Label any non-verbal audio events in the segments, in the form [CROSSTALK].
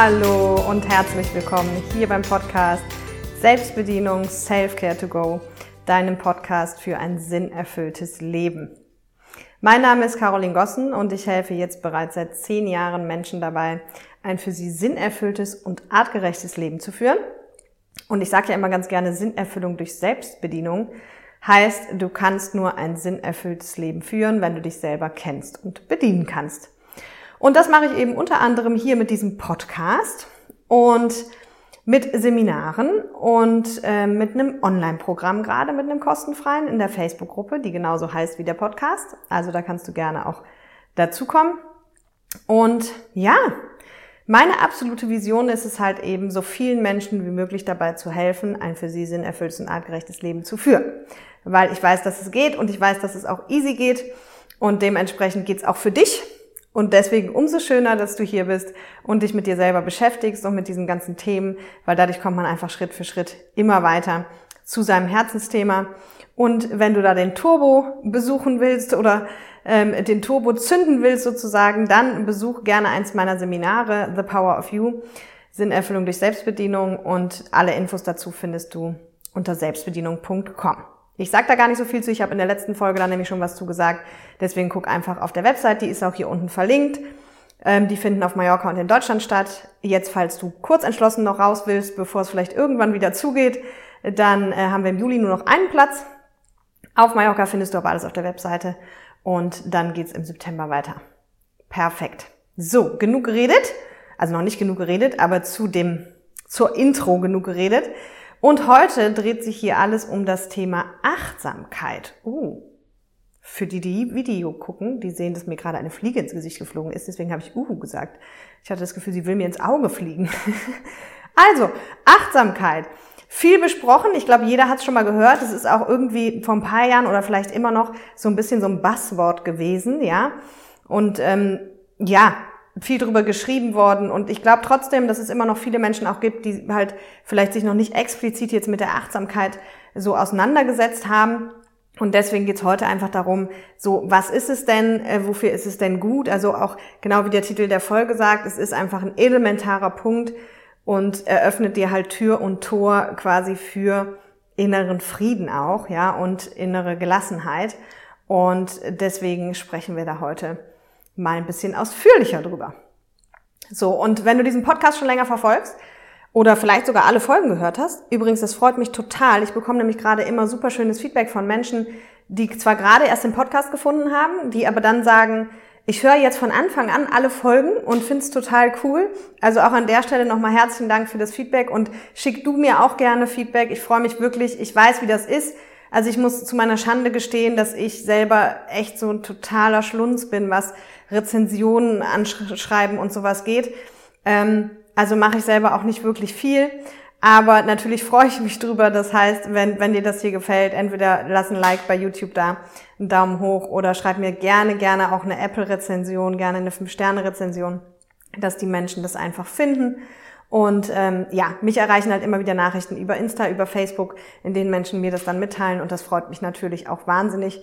Hallo und herzlich willkommen hier beim Podcast Selbstbedienung Self-Care to Go, deinem Podcast für ein sinnerfülltes Leben. Mein Name ist Caroline Gossen und ich helfe jetzt bereits seit zehn Jahren Menschen dabei, ein für sie sinnerfülltes und artgerechtes Leben zu führen. Und ich sage ja immer ganz gerne, Sinnerfüllung durch Selbstbedienung heißt, du kannst nur ein sinnerfülltes Leben führen, wenn du dich selber kennst und bedienen kannst. Und das mache ich eben unter anderem hier mit diesem Podcast und mit Seminaren und äh, mit einem Online-Programm gerade, mit einem kostenfreien in der Facebook-Gruppe, die genauso heißt wie der Podcast. Also da kannst du gerne auch dazukommen. Und ja, meine absolute Vision ist es halt eben, so vielen Menschen wie möglich dabei zu helfen, ein für sie sinnerfülltes und artgerechtes Leben zu führen. Weil ich weiß, dass es geht und ich weiß, dass es auch easy geht und dementsprechend geht's auch für dich. Und deswegen umso schöner, dass du hier bist und dich mit dir selber beschäftigst und mit diesen ganzen Themen, weil dadurch kommt man einfach Schritt für Schritt immer weiter zu seinem Herzensthema. Und wenn du da den Turbo besuchen willst oder ähm, den Turbo zünden willst sozusagen, dann besuch gerne eins meiner Seminare, The Power of You, Sinnerfüllung durch Selbstbedienung und alle Infos dazu findest du unter selbstbedienung.com. Ich sage da gar nicht so viel zu, ich habe in der letzten Folge da nämlich schon was zu gesagt. Deswegen guck einfach auf der Website, die ist auch hier unten verlinkt. Ähm, die finden auf Mallorca und in Deutschland statt. Jetzt, falls du kurz entschlossen noch raus willst, bevor es vielleicht irgendwann wieder zugeht, dann äh, haben wir im Juli nur noch einen Platz. Auf Mallorca findest du aber alles auf der Webseite und dann geht's im September weiter. Perfekt. So, genug geredet. Also noch nicht genug geredet, aber zu dem, zur Intro genug geredet. Und heute dreht sich hier alles um das Thema Achtsamkeit. Uh, für die, die Video gucken, die sehen, dass mir gerade eine Fliege ins Gesicht geflogen ist. Deswegen habe ich Uhu gesagt. Ich hatte das Gefühl, sie will mir ins Auge fliegen. [LAUGHS] also, Achtsamkeit. Viel besprochen. Ich glaube, jeder hat es schon mal gehört. Es ist auch irgendwie vor ein paar Jahren oder vielleicht immer noch so ein bisschen so ein Buzzword gewesen, ja. Und ähm, ja, viel drüber geschrieben worden. Und ich glaube trotzdem, dass es immer noch viele Menschen auch gibt, die halt vielleicht sich noch nicht explizit jetzt mit der Achtsamkeit so auseinandergesetzt haben. Und deswegen geht's heute einfach darum, so, was ist es denn, äh, wofür ist es denn gut? Also auch genau wie der Titel der Folge sagt, es ist einfach ein elementarer Punkt und eröffnet dir halt Tür und Tor quasi für inneren Frieden auch, ja, und innere Gelassenheit. Und deswegen sprechen wir da heute mal ein bisschen ausführlicher drüber. So, und wenn du diesen Podcast schon länger verfolgst oder vielleicht sogar alle Folgen gehört hast, übrigens, das freut mich total. Ich bekomme nämlich gerade immer super schönes Feedback von Menschen, die zwar gerade erst den Podcast gefunden haben, die aber dann sagen, ich höre jetzt von Anfang an alle Folgen und finde es total cool. Also auch an der Stelle nochmal herzlichen Dank für das Feedback und schick du mir auch gerne Feedback. Ich freue mich wirklich. Ich weiß, wie das ist. Also ich muss zu meiner Schande gestehen, dass ich selber echt so ein totaler Schlunz bin, was Rezensionen anschreiben und sowas geht. Ähm, also mache ich selber auch nicht wirklich viel. Aber natürlich freue ich mich drüber. Das heißt, wenn, wenn dir das hier gefällt, entweder lass ein Like bei YouTube da, einen Daumen hoch oder schreib mir gerne, gerne auch eine Apple-Rezension, gerne eine 5-Sterne-Rezension, dass die Menschen das einfach finden. Und ähm, ja, mich erreichen halt immer wieder Nachrichten über Insta, über Facebook, in denen Menschen mir das dann mitteilen. Und das freut mich natürlich auch wahnsinnig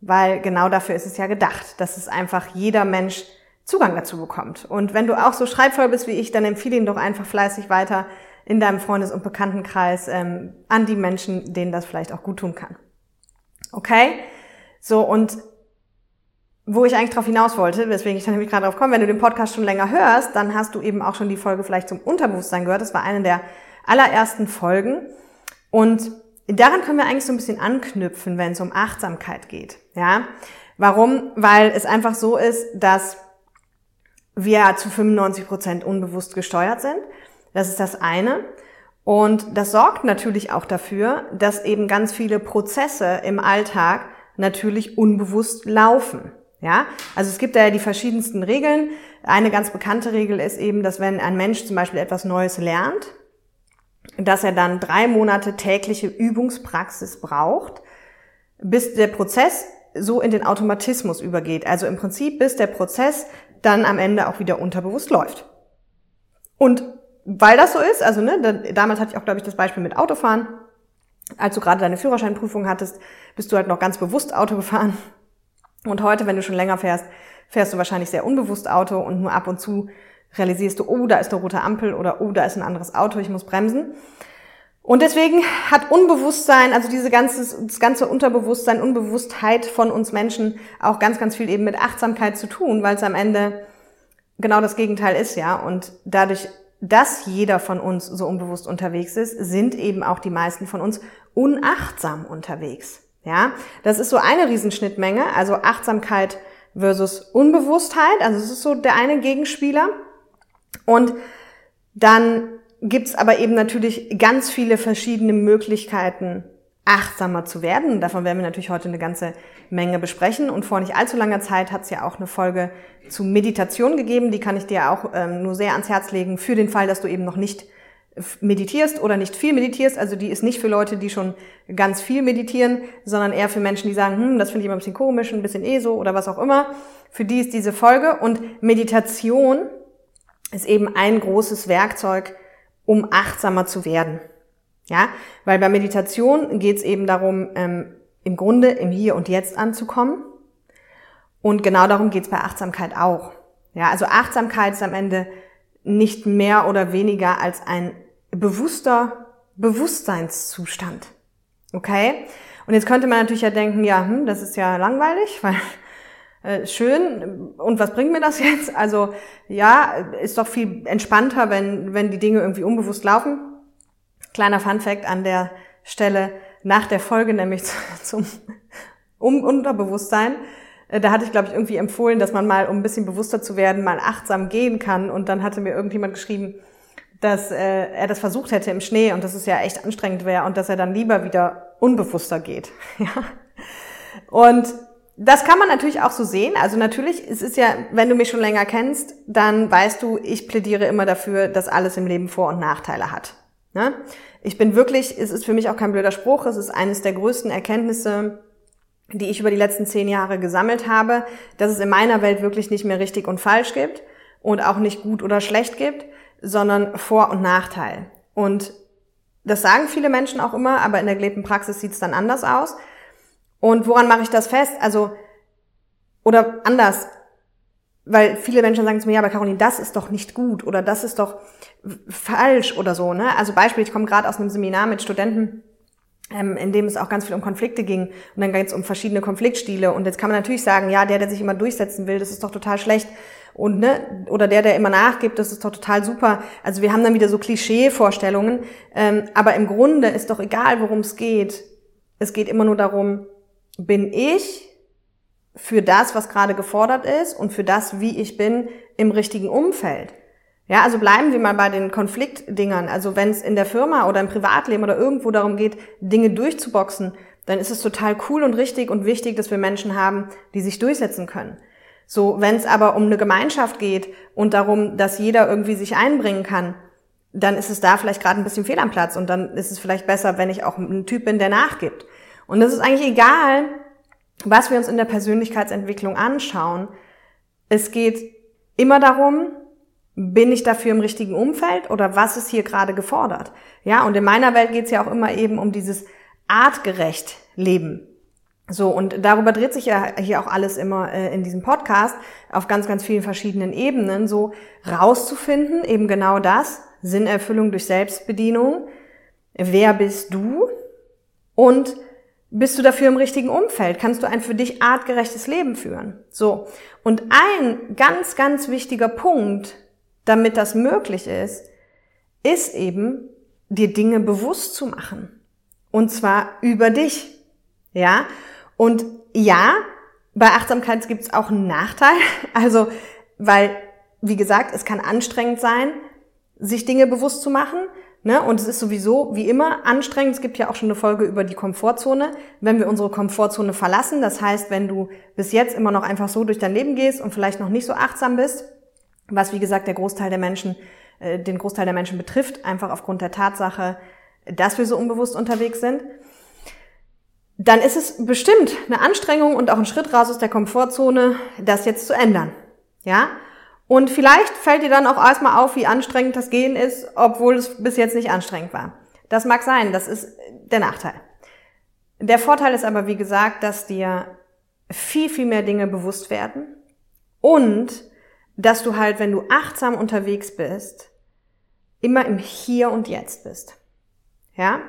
weil genau dafür ist es ja gedacht, dass es einfach jeder Mensch Zugang dazu bekommt. Und wenn du auch so schreibvoll bist wie ich, dann empfehle ihn doch einfach fleißig weiter in deinem Freundes- und Bekanntenkreis ähm, an die Menschen, denen das vielleicht auch gut tun kann. Okay? So, und wo ich eigentlich darauf hinaus wollte, weswegen ich dann nämlich gerade drauf komme, wenn du den Podcast schon länger hörst, dann hast du eben auch schon die Folge vielleicht zum Unterbewusstsein gehört. Das war eine der allerersten Folgen. Und daran können wir eigentlich so ein bisschen anknüpfen, wenn es um Achtsamkeit geht. Ja, warum? Weil es einfach so ist, dass wir zu 95 Prozent unbewusst gesteuert sind. Das ist das eine. Und das sorgt natürlich auch dafür, dass eben ganz viele Prozesse im Alltag natürlich unbewusst laufen. Ja, also es gibt da ja die verschiedensten Regeln. Eine ganz bekannte Regel ist eben, dass wenn ein Mensch zum Beispiel etwas Neues lernt, dass er dann drei Monate tägliche Übungspraxis braucht, bis der Prozess so in den Automatismus übergeht. Also im Prinzip, bis der Prozess dann am Ende auch wieder unterbewusst läuft. Und weil das so ist, also ne, damals hatte ich auch, glaube ich, das Beispiel mit Autofahren. Als du gerade deine Führerscheinprüfung hattest, bist du halt noch ganz bewusst Auto gefahren. Und heute, wenn du schon länger fährst, fährst du wahrscheinlich sehr unbewusst Auto und nur ab und zu realisierst du, oh, da ist eine rote Ampel oder oh, da ist ein anderes Auto, ich muss bremsen. Und deswegen hat Unbewusstsein, also diese ganze, das ganze Unterbewusstsein, Unbewusstheit von uns Menschen auch ganz, ganz viel eben mit Achtsamkeit zu tun, weil es am Ende genau das Gegenteil ist, ja. Und dadurch, dass jeder von uns so unbewusst unterwegs ist, sind eben auch die meisten von uns unachtsam unterwegs. Ja, das ist so eine Riesenschnittmenge, also Achtsamkeit versus Unbewusstheit, also es ist so der eine Gegenspieler. Und dann gibt's aber eben natürlich ganz viele verschiedene Möglichkeiten, achtsamer zu werden. Davon werden wir natürlich heute eine ganze Menge besprechen. Und vor nicht allzu langer Zeit hat es ja auch eine Folge zu Meditation gegeben. Die kann ich dir auch ähm, nur sehr ans Herz legen, für den Fall, dass du eben noch nicht meditierst oder nicht viel meditierst. Also die ist nicht für Leute, die schon ganz viel meditieren, sondern eher für Menschen, die sagen, hm, das finde ich immer ein bisschen komisch, ein bisschen eh so oder was auch immer. Für die ist diese Folge. Und Meditation ist eben ein großes Werkzeug, um achtsamer zu werden. Ja, weil bei Meditation geht es eben darum, ähm, im Grunde im Hier und Jetzt anzukommen. Und genau darum geht es bei Achtsamkeit auch. Ja, also Achtsamkeit ist am Ende nicht mehr oder weniger als ein bewusster Bewusstseinszustand. Okay? Und jetzt könnte man natürlich ja denken, ja, hm, das ist ja langweilig, [LAUGHS] weil äh, schön. Und was bringt mir das jetzt? Also ja, ist doch viel entspannter, wenn, wenn die Dinge irgendwie unbewusst laufen. Kleiner Fun fact an der Stelle nach der Folge, nämlich [LAUGHS] zum um Unterbewusstsein. Äh, da hatte ich, glaube ich, irgendwie empfohlen, dass man mal, um ein bisschen bewusster zu werden, mal achtsam gehen kann. Und dann hatte mir irgendjemand geschrieben, dass äh, er das versucht hätte im Schnee und dass es ja echt anstrengend wäre und dass er dann lieber wieder unbewusster geht. [LAUGHS] Ja. Und das kann man natürlich auch so sehen. Also natürlich, es ist ja, wenn du mich schon länger kennst, dann weißt du, ich plädiere immer dafür, dass alles im Leben Vor- und Nachteile hat. Ne? Ich bin wirklich, es ist für mich auch kein blöder Spruch, es ist eines der größten Erkenntnisse, die ich über die letzten zehn Jahre gesammelt habe, dass es in meiner Welt wirklich nicht mehr richtig und falsch gibt und auch nicht gut oder schlecht gibt, sondern Vor- und Nachteil. Und das sagen viele Menschen auch immer, aber in der gelebten Praxis sieht es dann anders aus. Und woran mache ich das fest? Also, oder anders, weil viele Menschen sagen zu mir, ja, aber Caroline, das ist doch nicht gut oder das ist doch falsch oder so. Ne? Also Beispiel, ich komme gerade aus einem Seminar mit Studenten, ähm, in dem es auch ganz viel um Konflikte ging und dann es um verschiedene Konfliktstile und jetzt kann man natürlich sagen, ja, der, der sich immer durchsetzen will, das ist doch total schlecht und ne oder der, der immer nachgibt, das ist doch total super. Also wir haben dann wieder so Klischee-Vorstellungen, ähm, aber im Grunde ist doch egal, worum es geht. Es geht immer nur darum, bin ich für das, was gerade gefordert ist und für das, wie ich bin, im richtigen Umfeld. Ja, also bleiben wir mal bei den Konfliktdingern. Also wenn es in der Firma oder im Privatleben oder irgendwo darum geht, Dinge durchzuboxen, dann ist es total cool und richtig und wichtig, dass wir Menschen haben, die sich durchsetzen können. So, wenn es aber um eine Gemeinschaft geht und darum, dass jeder irgendwie sich einbringen kann, dann ist es da vielleicht gerade ein bisschen fehl am Platz und dann ist es vielleicht besser, wenn ich auch ein Typ bin, der nachgibt. Und es ist eigentlich egal, was wir uns in der Persönlichkeitsentwicklung anschauen. Es geht immer darum, bin ich dafür im richtigen Umfeld oder was ist hier gerade gefordert? Ja, und in meiner Welt geht es ja auch immer eben um dieses artgerecht Leben. So, und darüber dreht sich ja hier auch alles immer äh, in diesem Podcast auf ganz, ganz vielen verschiedenen Ebenen, so rauszufinden, eben genau das, Sinnerfüllung durch Selbstbedienung. Wer bist du? Und bist du dafür im richtigen Umfeld? Kannst du ein für dich artgerechtes Leben führen? So. Und ein ganz, ganz wichtiger Punkt, damit das möglich ist, ist eben, dir Dinge bewusst zu machen. Und zwar über dich. Ja? Und ja, bei Achtsamkeit gibt es auch einen Nachteil. [LAUGHS] Also, weil, wie gesagt, es kann anstrengend sein, sich Dinge bewusst zu machen. Ne? Und es ist sowieso wie immer anstrengend. Es gibt ja auch schon eine Folge über die Komfortzone. Wenn wir unsere Komfortzone verlassen, das heißt, wenn du bis jetzt immer noch einfach so durch dein Leben gehst und vielleicht noch nicht so achtsam bist, was wie gesagt der Großteil der Menschen, äh, den Großteil der Menschen betrifft, einfach aufgrund der Tatsache, dass wir so unbewusst unterwegs sind, dann ist es bestimmt eine Anstrengung und auch ein Schritt raus aus der Komfortzone, das jetzt zu ändern. Ja? Und vielleicht fällt dir dann auch erstmal auf, wie anstrengend das Gehen ist, obwohl es bis jetzt nicht anstrengend war. Das mag sein, das ist der Nachteil. Der Vorteil ist aber, wie gesagt, dass dir viel, viel mehr Dinge bewusst werden und dass du halt, wenn du achtsam unterwegs bist, immer im Hier und Jetzt bist. Ja?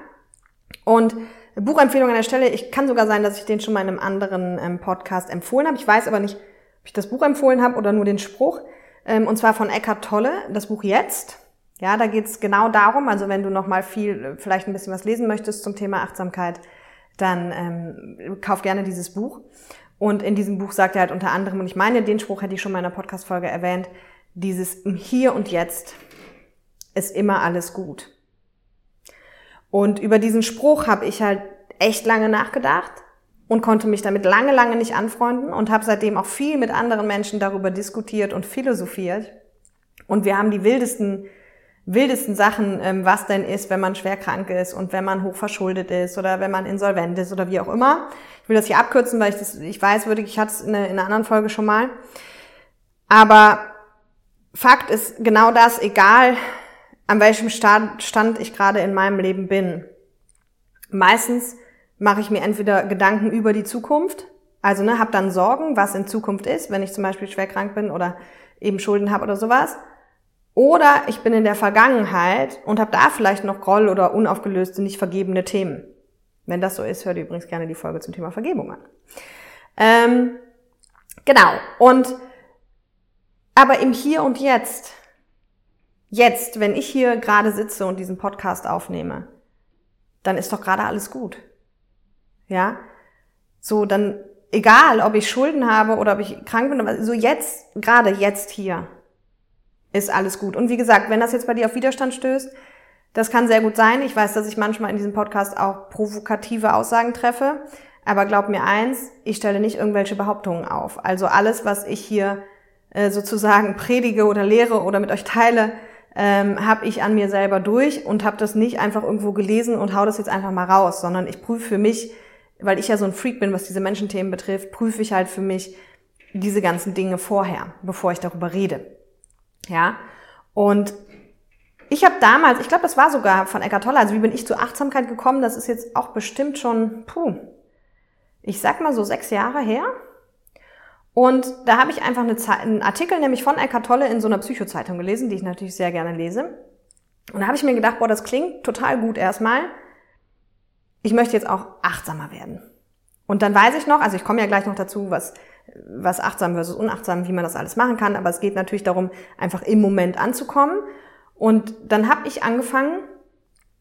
Und Buchempfehlung an der Stelle, ich kann sogar sein, dass ich den schon mal in einem anderen ähm, Podcast empfohlen habe. Ich weiß aber nicht, ob ich das Buch empfohlen habe oder nur den Spruch. Ähm, und zwar von Eckhart Tolle, das Buch Jetzt. Ja, da geht's genau darum, also wenn du noch mal viel, vielleicht ein bisschen was lesen möchtest zum Thema Achtsamkeit, dann ähm, kauf gerne dieses Buch. Und in diesem Buch sagt er halt unter anderem, und ich meine, den Spruch hätte ich schon mal in einer Podcast-Folge erwähnt, dieses Hier und Jetzt ist immer alles gut. Und über diesen Spruch habe ich halt echt lange nachgedacht und konnte mich damit lange, lange nicht anfreunden und habe seitdem auch viel mit anderen Menschen darüber diskutiert und philosophiert. Und wir haben die wildesten, wildesten Sachen, ähm, was denn ist, wenn man schwer krank ist und wenn man hochverschuldet ist oder wenn man insolvent ist oder wie auch immer. Ich will das hier abkürzen, weil ich das, ich weiß, würde ich hatte es in, in einer anderen Folge schon mal. Aber Fakt ist genau das, egal an welchem Stand ich gerade in meinem Leben bin. Meistens mache ich mir entweder Gedanken über die Zukunft, also ne, habe dann Sorgen, was in Zukunft ist, wenn ich zum Beispiel schwer krank bin oder eben Schulden habe oder sowas. Oder ich bin in der Vergangenheit und habe da vielleicht noch Groll oder unaufgelöste, nicht vergebene Themen. Wenn das so ist, hört ihr übrigens gerne die Folge zum Thema Vergebung an. Ähm, genau. Und aber im Hier und Jetzt Jetzt, wenn ich hier gerade sitze und diesen Podcast aufnehme, dann ist doch gerade alles gut. Ja? So, dann, egal, ob ich Schulden habe oder ob ich krank bin, so jetzt, gerade jetzt hier, ist alles gut. Und wie gesagt, wenn das jetzt bei dir auf Widerstand stößt, das kann sehr gut sein. Ich weiß, dass ich manchmal in diesem Podcast auch provokative Aussagen treffe. Aber glaub mir eins, ich stelle nicht irgendwelche Behauptungen auf. Also alles, was ich hier äh, sozusagen [LAUGHS] predige oder lehre oder mit euch teile, ähm, habe ich an mir selber durch und habe das nicht einfach irgendwo gelesen und hau das jetzt einfach mal raus, sondern ich prüfe für mich, weil ich ja so ein Freak bin, was diese Menschenthemen betrifft, prüfe ich halt für mich diese ganzen Dinge vorher, bevor ich darüber rede. Ja, und ich habe damals, ich glaube, das war sogar von Eckart Tolle, also wie bin ich zur Achtsamkeit gekommen, das ist jetzt auch bestimmt schon, puh, ich sag mal so sechs Jahre her, und da habe ich einfach eine einen Artikel nämlich von Eckart Tolle in so einer Psychozeitung gelesen, die ich natürlich sehr gerne lese. Und da habe ich mir gedacht, boah, das klingt total gut erstmal. Ich möchte jetzt auch achtsamer werden. Und dann weiß ich noch, also ich komme ja gleich noch dazu, was, was achtsam versus unachtsam, wie man das alles machen kann, aber es geht natürlich darum, einfach im Moment anzukommen. Und dann habe ich angefangen,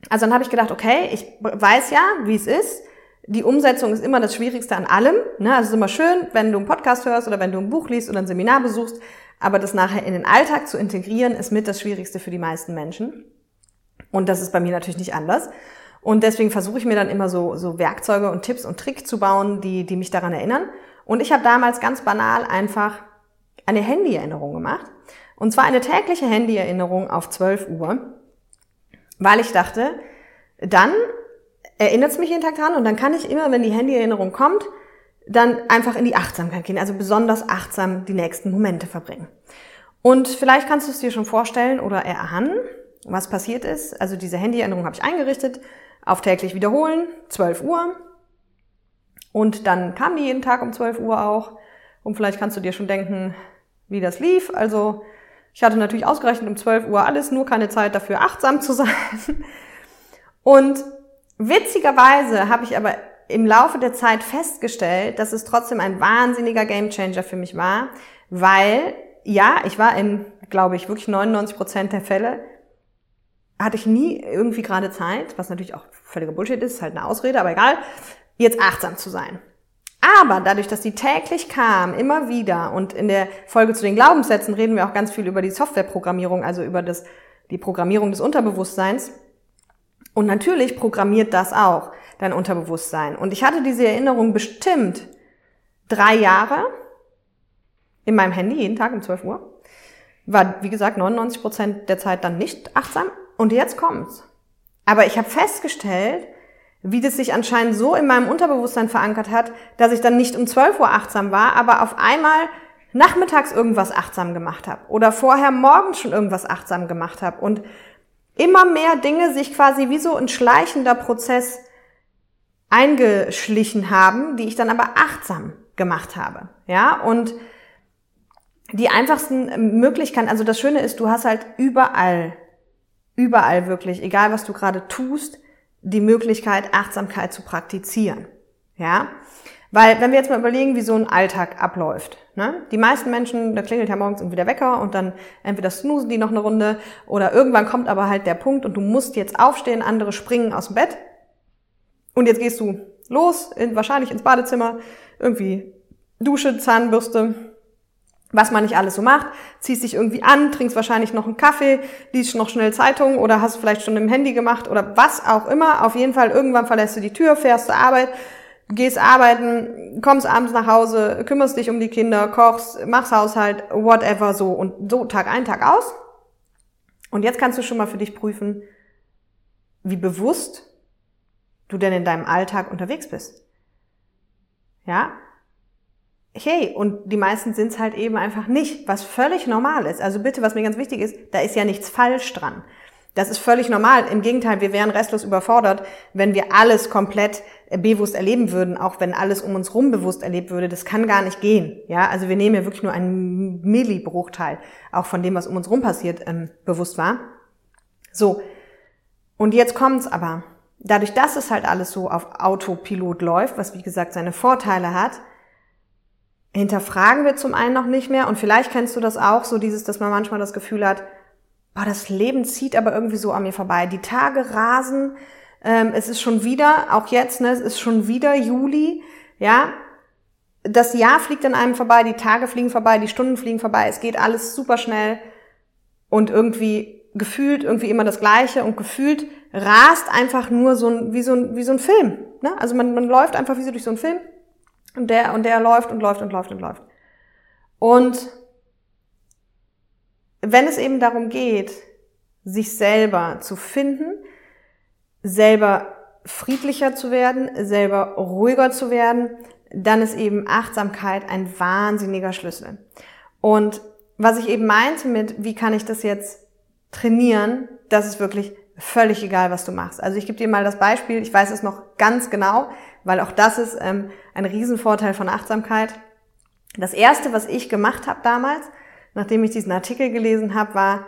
also dann habe ich gedacht, okay, ich weiß ja, wie es ist die Umsetzung ist immer das Schwierigste an allem. Ne? Also es ist immer schön, wenn du einen Podcast hörst oder wenn du ein Buch liest oder ein Seminar besuchst, aber das nachher in den Alltag zu integrieren, ist mit das Schwierigste für die meisten Menschen. Und das ist bei mir natürlich nicht anders. Und deswegen versuche ich mir dann immer so, so Werkzeuge und Tipps und Tricks zu bauen, die, die mich daran erinnern. Und ich habe damals ganz banal einfach eine Handyerinnerung gemacht. Und zwar eine tägliche Handyerinnerung auf 12 Uhr, weil ich dachte, dann erinnert es mich jeden Tag dran und dann kann ich immer, wenn die Handyerinnerung kommt, dann einfach in die Achtsamkeit gehen, also besonders achtsam die nächsten Momente verbringen. Und vielleicht kannst du es dir schon vorstellen oder erahnen, was passiert ist. Also diese Handyerinnerung habe ich eingerichtet, auf täglich wiederholen, 12 Uhr. Und dann kam die jeden Tag um 12 Uhr auch. Und vielleicht kannst du dir schon denken, wie das lief. Also ich hatte natürlich ausgerechnet um 12 Uhr alles, nur keine Zeit dafür achtsam zu [LAUGHS] sein. Und Witzigerweise habe ich aber im Laufe der Zeit festgestellt, dass es trotzdem ein wahnsinniger Gamechanger für mich war, weil ja, ich war in, glaube ich, wirklich 99 Prozent der Fälle hatte ich nie irgendwie gerade Zeit, was natürlich auch völliger Bullshit ist, halt eine Ausrede, aber egal, jetzt achtsam zu sein. Aber dadurch, dass die täglich kam, immer wieder, und in der Folge zu den Glaubenssätzen reden wir auch ganz viel über die Softwareprogrammierung, also über das, die Programmierung des Unterbewusstseins, und natürlich programmiert das auch dein Unterbewusstsein. Und ich hatte diese Erinnerung bestimmt drei Jahre in meinem Handy, jeden Tag um 12 Uhr. War, wie gesagt, 99 Prozent der Zeit dann nicht achtsam. Und jetzt kommt's. Aber ich habe festgestellt, wie das sich anscheinend so in meinem Unterbewusstsein verankert hat, dass ich dann nicht um 12 Uhr achtsam war, aber auf einmal nachmittags irgendwas achtsam gemacht habe oder vorher morgens schon irgendwas achtsam gemacht habe und immer mehr Dinge sich quasi wie so ein schleichender Prozess eingeschlichen haben, die ich dann aber achtsam gemacht habe. Ja, und die einfachsten Möglichkeiten, also das Schöne ist, du hast halt überall, überall wirklich, egal was du gerade tust, die Möglichkeit, Achtsamkeit zu praktizieren. Ja? Weil, wenn wir jetzt mal überlegen, wie so ein Alltag abläuft. Ne? Die meisten Menschen, da klingelt ja morgens irgendwie der Wecker und dann entweder snoosen die noch eine Runde oder irgendwann kommt aber halt der Punkt und du musst jetzt aufstehen, andere springen aus dem Bett und jetzt gehst du los, in, wahrscheinlich ins Badezimmer, irgendwie Dusche, Zahnbürste, was man nicht alles so macht, ziehst dich irgendwie an, trinkst wahrscheinlich noch einen Kaffee, liest noch schnell Zeitung oder hast vielleicht schon im Handy gemacht oder was auch immer. Auf jeden Fall irgendwann verlässt du die Tür, fährst zur Arbeit, gehst arbeiten, kommst abends nach Hause, kümmerst dich um die Kinder, kochst, machst Haushalt, whatever so und so Tag ein, Tag aus. Und jetzt kannst du schon mal für dich prüfen, wie bewusst du denn in deinem Alltag unterwegs bist. Ja? Hey, und die meisten sind es halt eben einfach nicht, was völlig normal ist. Also bitte, was mir ganz wichtig ist, da ist ja nichts falsch dran. Das ist völlig normal. Im Gegenteil, wir wären restlos überfordert, wenn wir alles komplett äh, bewusst erleben würden, auch wenn alles um uns rum bewusst erlebt würde. Das kann gar nicht gehen. Ja, also wir nehmen ja wirklich nur einen Millibruchteil auch von dem, was um uns rum passiert, ähm, bewusst wahr. So. Und jetzt kommt's aber. Dadurch, dass es halt alles so auf Autopilot läuft, was wie gesagt seine Vorteile hat, hinterfragen wir zum einen noch nicht mehr und vielleicht kennst du das auch, so dieses, dass man manchmal das Gefühl hat, boah, das Leben zieht aber irgendwie so an mir vorbei. Die Tage rasen, ähm, es ist schon wieder, auch jetzt, ne, es ist schon wieder Juli, ja. Das Jahr fliegt an einem vorbei, die Tage fliegen vorbei, die Stunden fliegen vorbei, es geht alles super schnell und irgendwie gefühlt irgendwie immer das Gleiche und gefühlt rast einfach nur so ein, wie so ein, wie so ein Film, ne? Also man, man läuft einfach wie so durch so einen Film und der, und der läuft und läuft und läuft und läuft. Und wenn es eben darum geht, sich selber zu finden, selber friedlicher zu werden, selber ruhiger zu werden, dann ist eben Achtsamkeit ein wahnsinniger Schlüssel. Und was ich eben meinte mit, wie kann ich das jetzt trainieren, das ist wirklich völlig egal, was du machst. Also ich gebe dir mal das Beispiel, ich weiß es noch ganz genau, weil auch das ist ähm, ein Riesenvorteil von Achtsamkeit. Das Erste, was ich gemacht habe damals, nachdem ich diesen Artikel gelesen habe, war,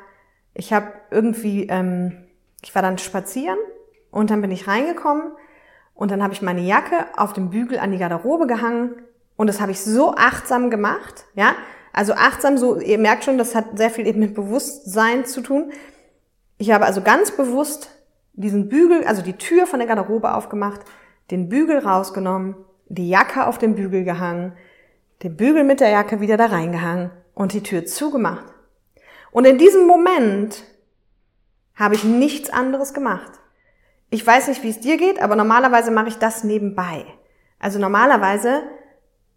ich habe irgendwie, ähm, ich war dann spazieren und dann bin ich reingekommen und dann habe ich meine Jacke auf dem Bügel an die Garderobe gehangen und das habe ich so achtsam gemacht, ja. Also achtsam, so, ihr merkt schon, das hat sehr viel eben mit Bewusstsein zu tun. Ich habe also ganz bewusst diesen Bügel, also die Tür von der Garderobe aufgemacht, den Bügel rausgenommen, die Jacke auf den Bügel gehangen, den Bügel mit der Jacke wieder da reingehangen und die Tür zugemacht. Und in diesem Moment habe ich nichts anderes gemacht. Ich weiß nicht, wie es dir geht, aber normalerweise mache ich das nebenbei. Also normalerweise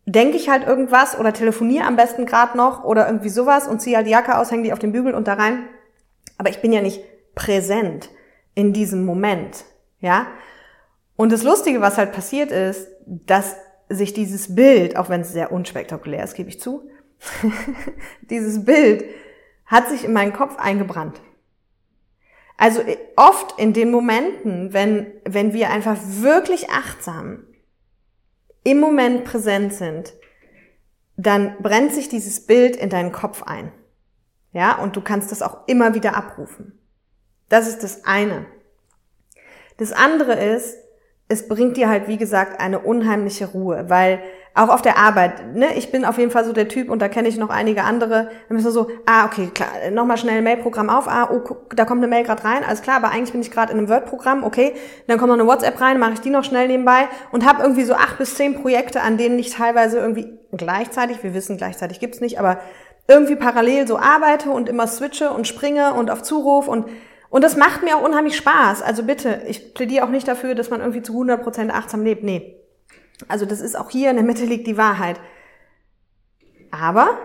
denke ich halt irgendwas oder telefoniere am besten gerade noch oder irgendwie sowas und ziehe halt die Jacke aus, hänge die auf den Bügel und da rein. Aber ich bin ja nicht präsent in diesem Moment, ja? Und das Lustige, was halt passiert ist, dass sich dieses Bild, auch wenn es sehr unspektakulär ist, gebe ich zu, [LAUGHS] dieses Bild hat sich in meinen Kopf eingebrannt. Also äh, oft in den Momenten, wenn, wenn wir einfach wirklich achtsam im Moment präsent sind, dann brennt sich dieses Bild in deinen Kopf ein. Ja, und du kannst das auch immer wieder abrufen. Das ist das eine. Das andere ist, es bringt dir halt, wie gesagt, eine unheimliche Ruhe, weil auch auf der Arbeit, ne, ich bin auf jeden Fall so der Typ und da kenne ich noch einige andere, dann bist du so, ah, okay, klar, nochmal schnell ein Mailprogramm auf, ah, oh, guck, da kommt eine Mail gerade rein, alles klar, aber eigentlich bin ich gerade in einem Word-Programm, okay, dann kommt noch eine WhatsApp rein, mache ich die noch schnell nebenbei und habe irgendwie so acht bis zehn Projekte, an denen ich teilweise irgendwie gleichzeitig, wir wissen, gleichzeitig gibt's nicht, aber irgendwie parallel so arbeite und immer switche und springe und auf Zuruf und und das macht mir auch unheimlich Spaß. Also bitte, ich plädiere auch nicht dafür, dass man irgendwie zu 100% achtsam lebt. Nee. Also das ist auch hier in der Mitte liegt die Wahrheit. Aber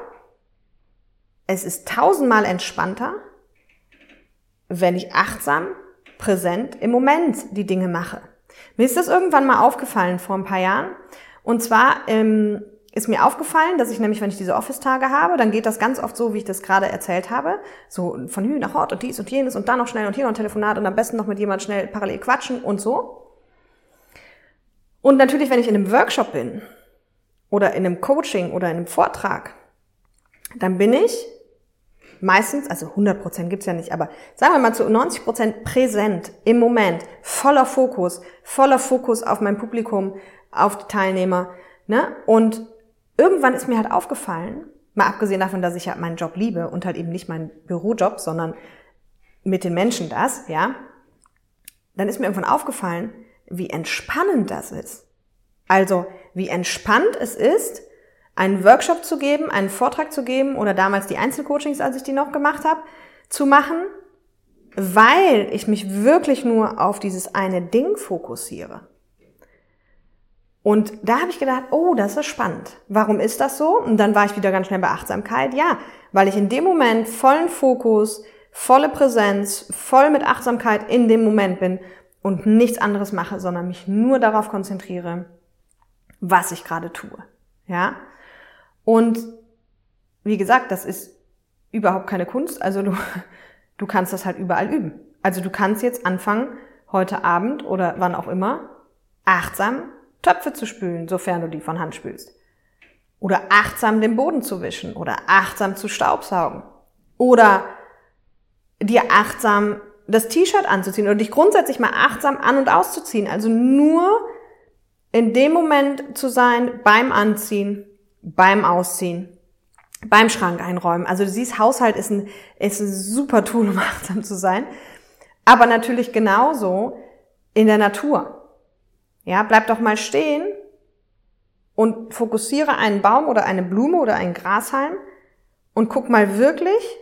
es ist tausendmal entspannter, wenn ich achtsam, präsent im Moment die Dinge mache. Mir ist das irgendwann mal aufgefallen vor ein paar Jahren. Und zwar ähm, ist mir aufgefallen, dass ich nämlich, wenn ich diese Office-Tage habe, dann geht das ganz oft so, wie ich das gerade erzählt habe. So von Hü nach Hort und dies und jenes und da noch schnell und hier noch ein Telefonat und am besten noch mit jemand schnell parallel quatschen und so. Und natürlich, wenn ich in einem Workshop bin oder in einem Coaching oder in einem Vortrag, dann bin ich meistens, also 100 Prozent gibt's ja nicht, aber sagen wir mal zu 90 Prozent präsent im Moment, voller Fokus, voller Fokus auf mein Publikum, auf die Teilnehmer. Ne? Und irgendwann ist mir halt aufgefallen, mal abgesehen davon, dass ich halt meinen Job liebe und halt eben nicht meinen Bürojob, sondern mit den Menschen das, ja, dann ist mir irgendwann aufgefallen, wie entspannend das ist. Also, wie entspannt es ist, einen Workshop zu geben, einen Vortrag zu geben oder damals die Einzelcoachings, als ich die noch gemacht habe, zu machen, weil ich mich wirklich nur auf dieses eine Ding fokussiere. Und da habe ich gedacht, oh, das ist spannend. Warum ist das so? Und dann war ich wieder ganz schnell bei Achtsamkeit. Ja, weil ich in dem Moment vollen Fokus, volle Präsenz, voll mit Achtsamkeit in dem Moment bin und nichts anderes mache, sondern mich nur darauf konzentriere, was ich gerade tue. Ja? Und wie gesagt, das ist überhaupt keine Kunst. Also du, [LAUGHS] du kannst das halt überall üben. Also du kannst jetzt anfangen, heute Abend oder wann auch immer, achtsam Töpfe zu spülen, sofern du die von Hand spülst. Oder achtsam den Boden zu wischen oder achtsam zu staubsaugen. Oder dir achtsam das T-Shirt anzuziehen oder dich grundsätzlich mal achtsam an- und auszuziehen. Also nur in dem Moment zu sein beim Anziehen, beim Ausziehen, beim Schrank einräumen. Also du siehst, Haushalt ist ein, ist ein super Tool, um [LAUGHS] achtsam zu sein. Aber natürlich genauso in der Natur. Ja, bleib doch mal stehen und fokussiere einen Baum oder eine Blume oder einen Grashalm und guck mal wirklich,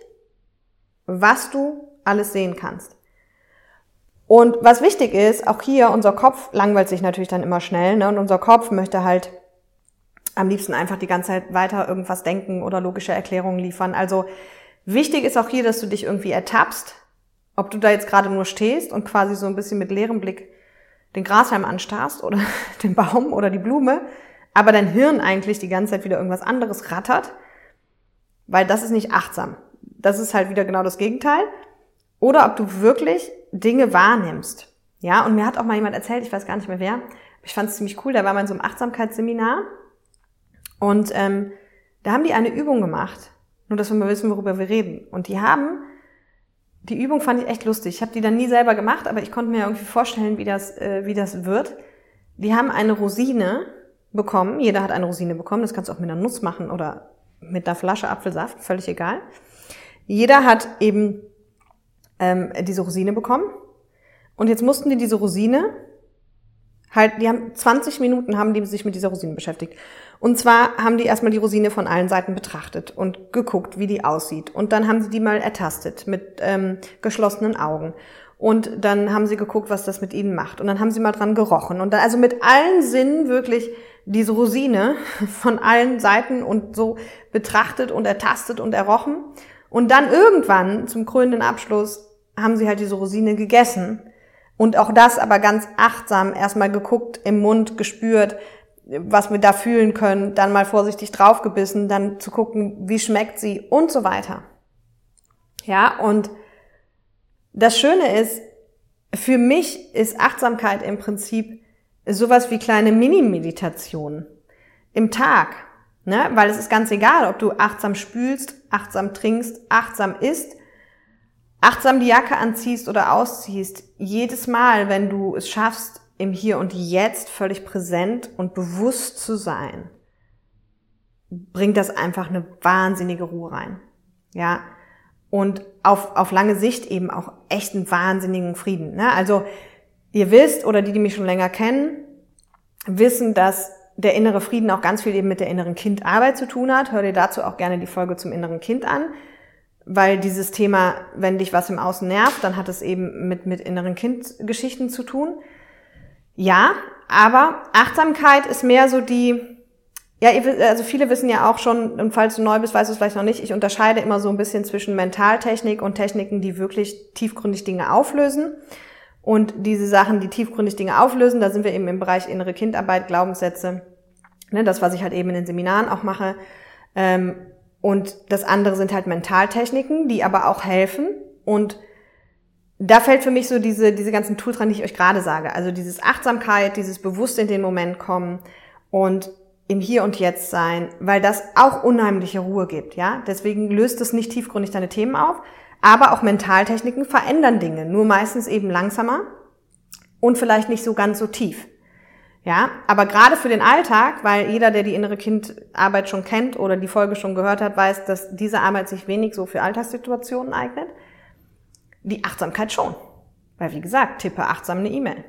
was du alles sehen kannst. Und was wichtig ist, auch hier, unser Kopf langweilt sich natürlich dann immer schnell, ne? Und unser Kopf möchte halt am liebsten einfach die ganze Zeit weiter irgendwas denken oder logische Erklärungen liefern. Also wichtig ist auch hier, dass du dich irgendwie ertappst, ob du da jetzt gerade nur stehst und quasi so ein bisschen mit leerem Blick den Grashalm anstarrst oder [LAUGHS] den Baum oder die Blume, aber dein Hirn eigentlich die ganze Zeit wieder irgendwas anderes rattert, weil das ist nicht achtsam. Das ist halt wieder genau das Gegenteil. Oder ob du wirklich Dinge wahrnimmst. Ja, und mir hat auch mal jemand erzählt, ich weiß gar nicht mehr wer, ich fand es ziemlich cool, da war mal in so einem Achtsamkeitsseminar und ähm, da haben die eine Übung gemacht, nur dass wir mal wissen, worüber wir reden. Und die haben, die Übung fand ich echt lustig. Ich habe die dann nie selber gemacht, aber ich konnte mir irgendwie vorstellen, wie das, äh, wie das wird. Die haben eine Rosine bekommen, jeder hat eine Rosine bekommen, das kannst du auch mit einer Nuss machen oder mit einer Flasche Apfelsaft, völlig egal. Jeder hat eben ähm, diese Rosine bekommen. Und jetzt mussten die diese Rosine halt, die haben 20 Minuten haben die sich mit dieser Rosine beschäftigt. Und zwar haben die erstmal die Rosine von allen Seiten betrachtet und geguckt, wie die aussieht. Und dann haben sie die mal ertastet mit ähm, geschlossenen Augen. Und dann haben sie geguckt, was das mit ihnen macht. Und dann haben sie mal dran gerochen. Und dann also mit allen Sinnen wirklich diese Rosine [LAUGHS] von allen Seiten und so betrachtet und ertastet und errochen. Und dann irgendwann zum krönenden Abschluss haben sie halt diese Rosine gegessen. Und auch das aber ganz achtsam erstmal geguckt, im Mund gespürt, was wir da fühlen können, dann mal vorsichtig draufgebissen, dann zu gucken, wie schmeckt sie und so weiter. Ja, und das Schöne ist, für mich ist Achtsamkeit im Prinzip sowas wie kleine Mini-Meditationen im Tag. Ne? Weil es ist ganz egal, ob du achtsam spülst, achtsam trinkst, achtsam isst achtsam die Jacke anziehst oder ausziehst, jedes Mal, wenn du es schaffst, im Hier und Jetzt völlig präsent und bewusst zu sein, bringt das einfach eine wahnsinnige Ruhe rein. Ja. Und auf, auf lange Sicht eben auch echt einen wahnsinnigen Frieden. Ne? Also, ihr wisst, oder die, die mich schon länger kennen, wissen, dass der innere Frieden auch ganz viel eben mit der inneren Kindarbeit zu tun hat. Hör dir dazu auch gerne die Folge zum inneren Kind an weil dieses Thema, wenn dich was im Außen nervt, dann hat es eben mit, mit inneren Kindgeschichten zu tun. Ja, aber Achtsamkeit ist mehr so die, ja, also viele wissen ja auch schon, und falls du neu bist, weißt du es vielleicht noch nicht, ich unterscheide immer so ein bisschen zwischen Mentaltechnik und Techniken, die wirklich tiefgründig Dinge auflösen. Und diese Sachen, die tiefgründig Dinge auflösen, da sind wir eben im Bereich innere Kindarbeit, Glaubenssätze, ne, das, was ich halt eben in den Seminaren auch mache. Ähm, und das andere sind halt Mentaltechniken, die aber auch helfen. Und da fällt für mich so diese, diese ganzen Tools dran, die ich euch gerade sage. Also dieses Achtsamkeit, dieses bewusst in den Moment kommen. Und im Hier und Jetzt sein, weil das auch unheimliche Ruhe gibt, ja. Deswegen löst es nicht tiefgründig deine Themen auf, aber auch Mentaltechniken verändern Dinge, nur meistens eben langsamer und vielleicht nicht so ganz so tief. Ja, aber gerade für den Alltag, weil jeder, der die innere Kindarbeit schon kennt oder die Folge schon gehört hat, weiß, dass diese Arbeit sich wenig so für Alltagssituationen eignet. Die Achtsamkeit schon. Weil wie gesagt, tippe achtsam eine E-Mail.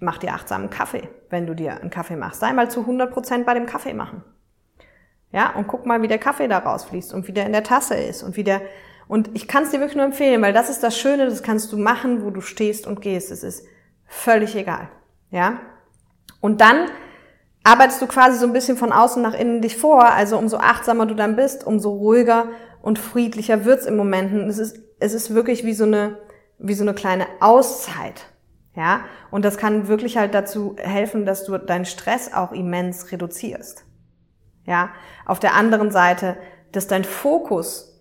Mach dir achtsam einen Kaffee, wenn du dir einen Kaffee machst. Sei mal zu 100 Prozent bei dem Kaffee machen. Ja, und guck mal, wie der Kaffee da rausfließt und wie der in der Tasse ist und wie der, und ich kann es dir wirklich nur empfehlen, weil das ist das Schöne, das kannst du machen, wo du stehst und gehst. Es ist völlig egal. Ja? Und dann arbeitest du quasi so ein bisschen von außen nach innen dich vor. Also umso achtsamer du dann bist, umso ruhiger und friedlicher wird's im Moment. Es ist, es ist wirklich wie so eine, wie so eine kleine Auszeit. Ja, und das kann wirklich halt dazu helfen, dass du deinen Stress auch immens reduzierst. Ja, auf der anderen Seite, dass dein Fokus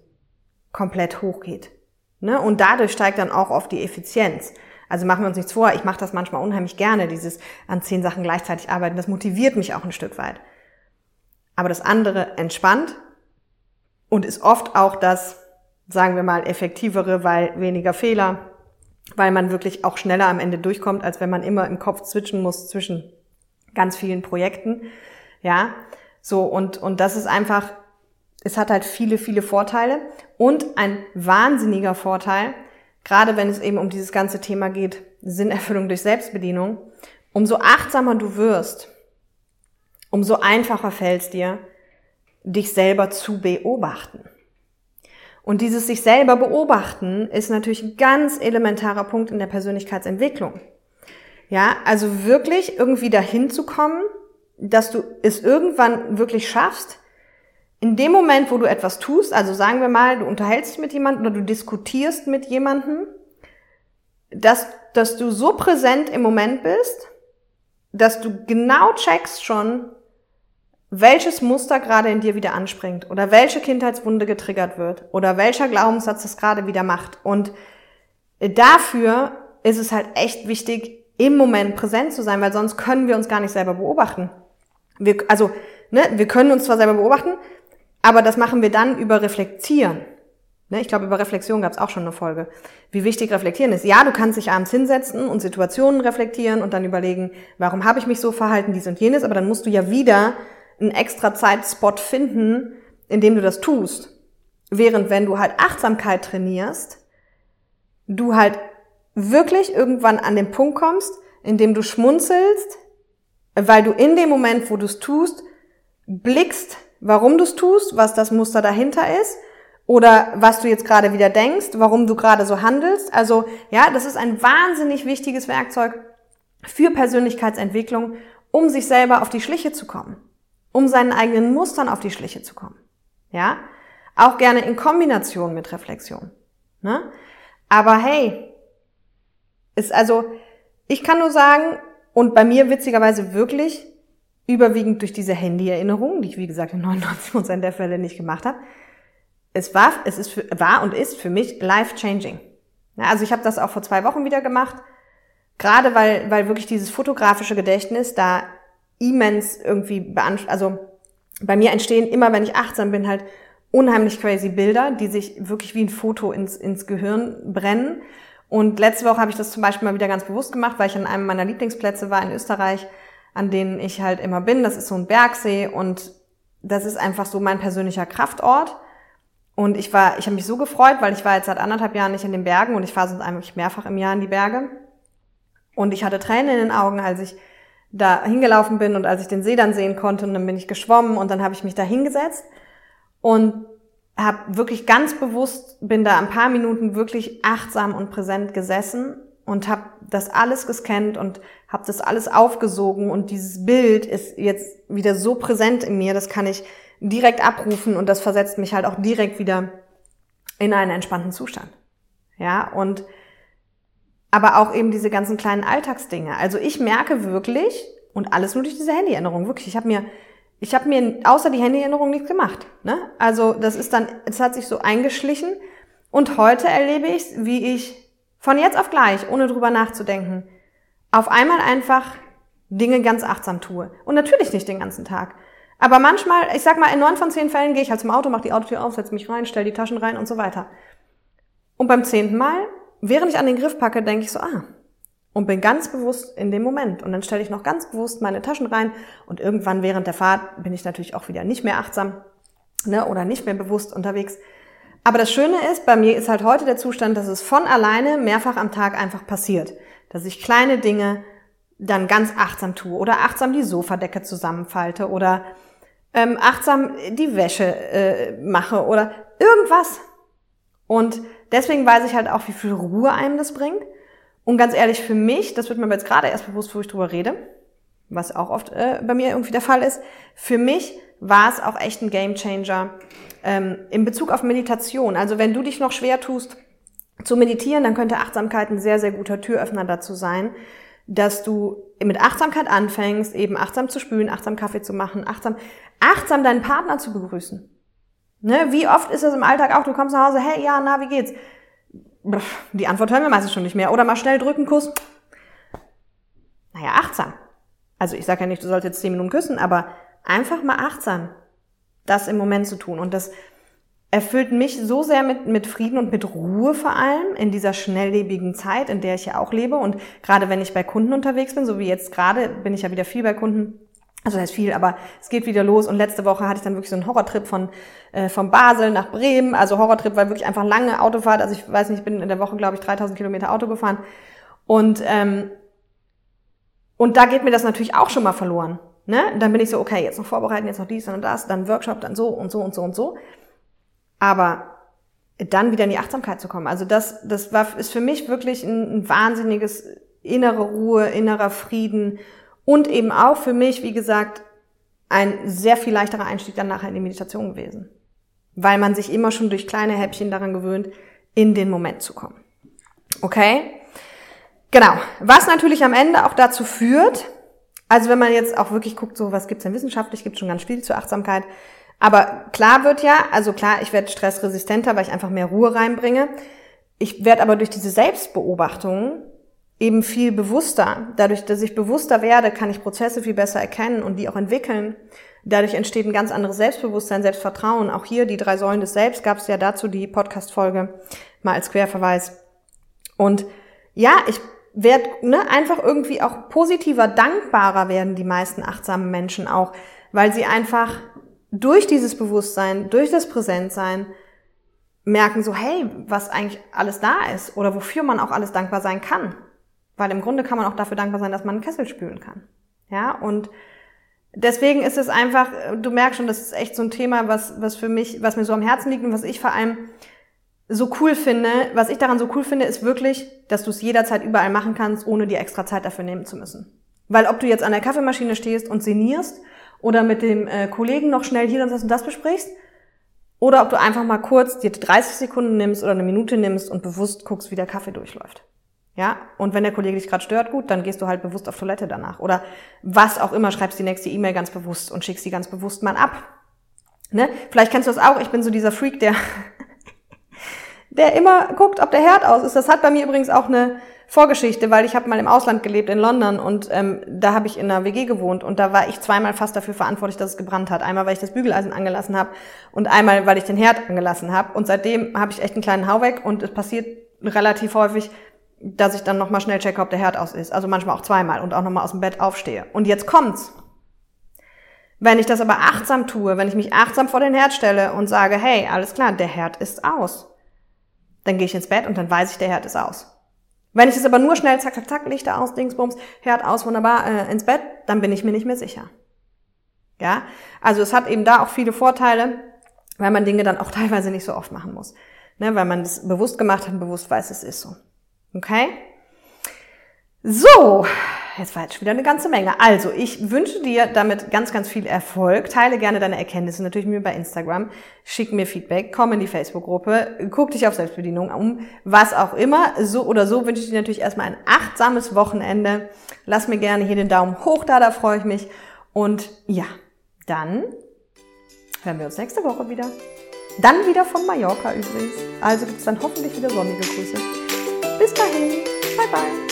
komplett hochgeht. Ne? Und dadurch steigt dann auch oft die Effizienz. Also machen wir uns nichts vor, ich mache das manchmal unheimlich gerne, dieses an zehn Sachen gleichzeitig arbeiten. Das motiviert mich auch ein Stück weit. Aber das andere entspannt und ist oft auch das, sagen wir mal, effektivere, weil weniger Fehler, weil man wirklich auch schneller am Ende durchkommt, als wenn man immer im Kopf switchen muss zwischen ganz vielen Projekten. Ja, so und, und das ist einfach, es hat halt viele, viele Vorteile und ein wahnsinniger Vorteil, gerade wenn es eben um dieses ganze Thema geht, Sinnerfüllung durch Selbstbedienung, umso achtsamer du wirst, umso einfacher fällt es dir, dich selber zu beobachten. Und dieses sich selber beobachten ist natürlich ein ganz elementarer Punkt in der Persönlichkeitsentwicklung. Ja, also wirklich irgendwie dahin zu kommen, dass du es irgendwann wirklich schaffst, in dem Moment, wo du etwas tust, also sagen wir mal, du unterhältst dich mit jemandem oder du diskutierst mit jemandem, dass, dass du so präsent im Moment bist, dass du genau checkst schon, welches Muster gerade in dir wieder anspringt oder welche Kindheitswunde getriggert wird oder welcher Glaubenssatz das gerade wieder macht. Und dafür ist es halt echt wichtig, im Moment präsent zu sein, weil sonst können wir uns gar nicht selber beobachten. Wir, also, ne, wir können uns zwar selber beobachten, aber das machen wir dann über Reflektieren. Ne, ich glaube, über Reflexion gab es auch schon eine Folge. Wie wichtig Reflektieren ist. Ja, du kannst dich abends hinsetzen und Situationen reflektieren und dann überlegen, warum habe ich mich so verhalten, dies und jenes, aber dann musst du ja wieder einen extra Zeitspot finden, in dem du das tust. Während wenn du halt Achtsamkeit trainierst, du halt wirklich irgendwann an den Punkt kommst, in dem du schmunzelst, weil du in dem Moment, wo du es tust, blickst, warum du es tust, was das Muster dahinter ist oder was du jetzt gerade wieder denkst, warum du gerade so handelst. Also ja, das ist ein wahnsinnig wichtiges Werkzeug für Persönlichkeitsentwicklung, um sich selber auf die Schliche zu kommen, um seinen eigenen Mustern auf die Schliche zu kommen. Ja, auch gerne in Kombination mit Reflexion. Ne? Aber hey, ist also, ich kann nur sagen, und bei mir witzigerweise wirklich überwiegend durch diese Handy-Erinnerungen, die ich wie gesagt in 99% der Fälle nicht gemacht habe. Es war, es ist für, war und ist für mich life-changing. Ja, also ich habe das auch vor zwei Wochen wieder gemacht, gerade weil, weil wirklich dieses fotografische Gedächtnis da immens irgendwie beansprucht, also bei mir entstehen immer, wenn ich achtsam bin, halt unheimlich crazy Bilder, die sich wirklich wie ein Foto ins, ins Gehirn brennen. Und letzte Woche habe ich das zum Beispiel mal wieder ganz bewusst gemacht, weil ich an einem meiner Lieblingsplätze war in Österreich an denen ich halt immer bin. Das ist so ein Bergsee und das ist einfach so mein persönlicher Kraftort. Und ich war, ich habe mich so gefreut, weil ich war jetzt seit anderthalb Jahren nicht in den Bergen und ich fahre sonst eigentlich mehrfach im Jahr in die Berge. Und ich hatte Tränen in den Augen, als ich da hingelaufen bin und als ich den See dann sehen konnte und dann bin ich geschwommen und dann habe ich mich da hingesetzt und habe wirklich ganz bewusst, bin da ein paar Minuten wirklich achtsam und präsent gesessen und habe das alles gescannt und habe das alles aufgesogen und dieses Bild ist jetzt wieder so präsent in mir, das kann ich direkt abrufen und das versetzt mich halt auch direkt wieder in einen entspannten Zustand. Ja, und aber auch eben diese ganzen kleinen Alltagsdinge. Also ich merke wirklich und alles nur durch diese Handyerinnerung, wirklich, ich habe mir ich habe mir außer die Handyerinnerung nichts gemacht, ne? Also das ist dann es hat sich so eingeschlichen und heute erlebe ich wie ich von jetzt auf gleich, ohne drüber nachzudenken, auf einmal einfach Dinge ganz achtsam tue. Und natürlich nicht den ganzen Tag. Aber manchmal, ich sag mal, in neun von zehn Fällen gehe ich halt zum Auto, mache die Autotür auf, setze mich rein, stelle die Taschen rein und so weiter. Und beim zehnten Mal, während ich an den Griff packe, denke ich so, ah, und bin ganz bewusst in dem Moment. Und dann stelle ich noch ganz bewusst meine Taschen rein und irgendwann während der Fahrt bin ich natürlich auch wieder nicht mehr achtsam ne, oder nicht mehr bewusst unterwegs. Aber das Schöne ist, bei mir ist halt heute der Zustand, dass es von alleine mehrfach am Tag einfach passiert. Dass ich kleine Dinge dann ganz achtsam tue oder achtsam die Sofadecke zusammenfalte oder ähm, achtsam die Wäsche äh, mache oder irgendwas. Und deswegen weiß ich halt auch, wie viel Ruhe einem das bringt. Und ganz ehrlich, für mich, das wird mir jetzt gerade erst bewusst, wo ich drüber rede, was auch oft äh, bei mir irgendwie der Fall ist, für mich war es auch echt ein Gamechanger ähm, in Bezug auf Meditation. Also wenn du dich noch schwer tust zu meditieren, dann könnte Achtsamkeit ein sehr, sehr guter Türöffner dazu sein, dass du mit Achtsamkeit anfängst, eben achtsam zu spülen, achtsam Kaffee zu machen, achtsam, achtsam deinen Partner zu begrüßen. Ne? Wie oft ist das im Alltag auch, du kommst nach Hause, hey, ja, na, wie geht's? Die Antwort hören wir meistens schon nicht mehr. Oder mal schnell drücken, Kuss. Naja, achtsam. Also ich sage ja nicht, du sollst jetzt zehn Minuten küssen, aber einfach mal achtsam, das im Moment zu tun. Und das erfüllt mich so sehr mit, mit Frieden und mit Ruhe vor allem in dieser schnelllebigen Zeit, in der ich ja auch lebe. Und gerade wenn ich bei Kunden unterwegs bin, so wie jetzt gerade, bin ich ja wieder viel bei Kunden. Also das heißt viel, aber es geht wieder los. Und letzte Woche hatte ich dann wirklich so einen Horrortrip von, äh, von Basel nach Bremen. Also Horrortrip, weil wirklich einfach lange Autofahrt. Also ich weiß nicht, ich bin in der Woche, glaube ich, 3000 Kilometer Auto gefahren. Und, ähm, und da geht mir das natürlich auch schon mal verloren. Ne? Dann bin ich so, okay, jetzt noch vorbereiten, jetzt noch dies und das, dann Workshop, dann so und so und so und so. Aber dann wieder in die Achtsamkeit zu kommen. Also das, das war, ist für mich wirklich ein, ein wahnsinniges innere Ruhe, innerer Frieden und eben auch für mich, wie gesagt, ein sehr viel leichterer Einstieg dann nachher in die Meditation gewesen. Weil man sich immer schon durch kleine Häppchen daran gewöhnt, in den Moment zu kommen. Okay? Genau. Was natürlich am Ende auch dazu führt, also wenn man jetzt auch wirklich guckt, so was gibt's denn wissenschaftlich, gibt schon ganz viel zur Achtsamkeit, aber klar wird ja, also klar, ich werde stressresistenter, weil ich einfach mehr Ruhe reinbringe. Ich werde aber durch diese Selbstbeobachtung eben viel bewusster. Dadurch, dass ich bewusster werde, kann ich Prozesse viel besser erkennen und die auch entwickeln. Dadurch entsteht ein ganz anderes Selbstbewusstsein, Selbstvertrauen. Auch hier die drei Säulen des Selbst gab es ja dazu die Podcast-Folge mal als Querverweis. Und ja, ich werde ne, einfach irgendwie auch positiver, dankbarer werden die meisten achtsamen Menschen auch, weil sie einfach durch dieses Bewusstsein, durch das Präsentsein merken so, hey, was eigentlich alles da ist oder wofür man auch alles dankbar sein kann. Weil im Grunde kann man auch dafür dankbar sein, dass man einen Kessel spülen kann. Ja, und deswegen ist es einfach, du merkst schon, das ist echt so ein Thema, was, was für mich, was mir so am Herzen liegt und was ich vor allem so cool finde, was ich daran so cool finde, ist wirklich, dass du es jederzeit überall machen kannst, ohne dir extra Zeit dafür nehmen zu müssen. Weil ob du jetzt an der Kaffeemaschine stehst und sinnierst oder mit dem äh, Kollegen noch schnell hier und das und das besprichst. Oder ob du einfach mal kurz dir 30 Sekunden nimmst oder eine Minute nimmst und bewusst guckst, wie der Kaffee durchläuft. Ja, und wenn der Kollege dich gerade stört, gut, dann gehst du halt bewusst auf Toilette danach. Oder was auch immer, schreibst die nächste E-Mail ganz bewusst und schickst sie ganz bewusst mal ab. Ne? Vielleicht kennst du das auch, ich bin so dieser Freak, der, der immer guckt, ob der Herd aus ist. Das hat bei mir übrigens auch eine, Vorgeschichte, weil ich habe mal im Ausland gelebt in London und ähm, da habe ich in einer WG gewohnt und da war ich zweimal fast dafür verantwortlich, dass es gebrannt hat. Einmal, weil ich das Bügeleisen angelassen habe und einmal, weil ich den Herd angelassen habe. Und seitdem habe ich echt einen kleinen Hau weg und es passiert relativ häufig, dass ich dann nochmal schnell checke, ob der Herd aus ist. Also manchmal auch zweimal und auch nochmal aus dem Bett aufstehe. Und jetzt kommt's. Wenn ich das aber achtsam tue, wenn ich mich achtsam vor den Herd stelle und sage, hey, alles klar, der Herd ist aus, dann gehe ich ins Bett und dann weiß ich, der Herd ist aus. Wenn ich es aber nur schnell zack, zack, zack, Lichter aus, Dingsbums, Herd aus, wunderbar, äh, ins Bett, dann bin ich mir nicht mehr sicher. Ja, also es hat eben da auch viele Vorteile, weil man Dinge dann auch [LAUGHS] teilweise nicht so oft machen muss. Ne, weil man das bewusst gemacht hat und bewusst weiß, es ist so. Okay? So, jetzt war jetzt wieder eine ganze Menge. Also, ich wünsche dir damit ganz, ganz viel Erfolg. Teile gerne deine Erkenntnisse natürlich mir bei Instagram. Schick mir Feedback, komm in die Facebook-Gruppe, guck dich auf Selbstbedienung um, was auch immer. So oder so wünsche ich dir natürlich erstmal ein achtsames Wochenende. Lass mir gerne hier den Daumen hoch da, da freue ich mich. Und ja, dann hören wir uns nächste Woche wieder. Dann wieder von Mallorca übrigens. Also gibt es dann hoffentlich wieder sonnige Grüße. Bis dahin. Bye bye.